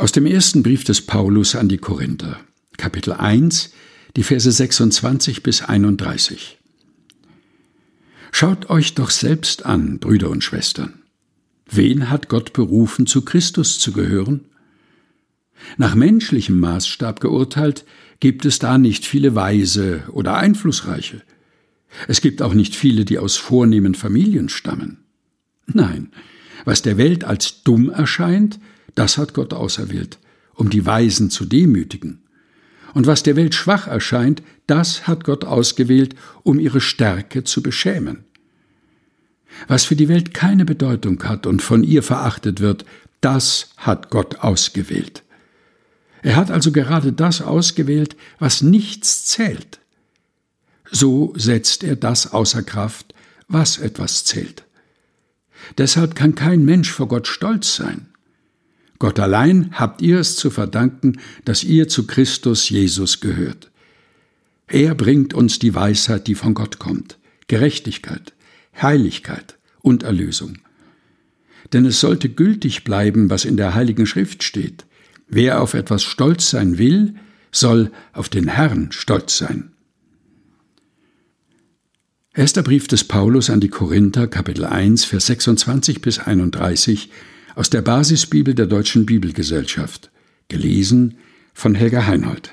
Aus dem ersten Brief des Paulus an die Korinther, Kapitel 1, die Verse 26 bis 31. Schaut euch doch selbst an, Brüder und Schwestern. Wen hat Gott berufen, zu Christus zu gehören? Nach menschlichem Maßstab geurteilt, gibt es da nicht viele Weise oder Einflussreiche. Es gibt auch nicht viele, die aus vornehmen Familien stammen. Nein, was der Welt als dumm erscheint, das hat Gott auserwählt, um die Weisen zu demütigen. Und was der Welt schwach erscheint, das hat Gott ausgewählt, um ihre Stärke zu beschämen. Was für die Welt keine Bedeutung hat und von ihr verachtet wird, das hat Gott ausgewählt. Er hat also gerade das ausgewählt, was nichts zählt. So setzt er das außer Kraft, was etwas zählt. Deshalb kann kein Mensch vor Gott stolz sein. Gott allein habt ihr es zu verdanken, dass ihr zu Christus Jesus gehört. Er bringt uns die Weisheit, die von Gott kommt, Gerechtigkeit, Heiligkeit und Erlösung. Denn es sollte gültig bleiben, was in der Heiligen Schrift steht. Wer auf etwas stolz sein will, soll auf den Herrn stolz sein. Erster Brief des Paulus an die Korinther, Kapitel 1, Vers 26 bis 31 aus der Basisbibel der Deutschen Bibelgesellschaft, gelesen von Helga Heinold.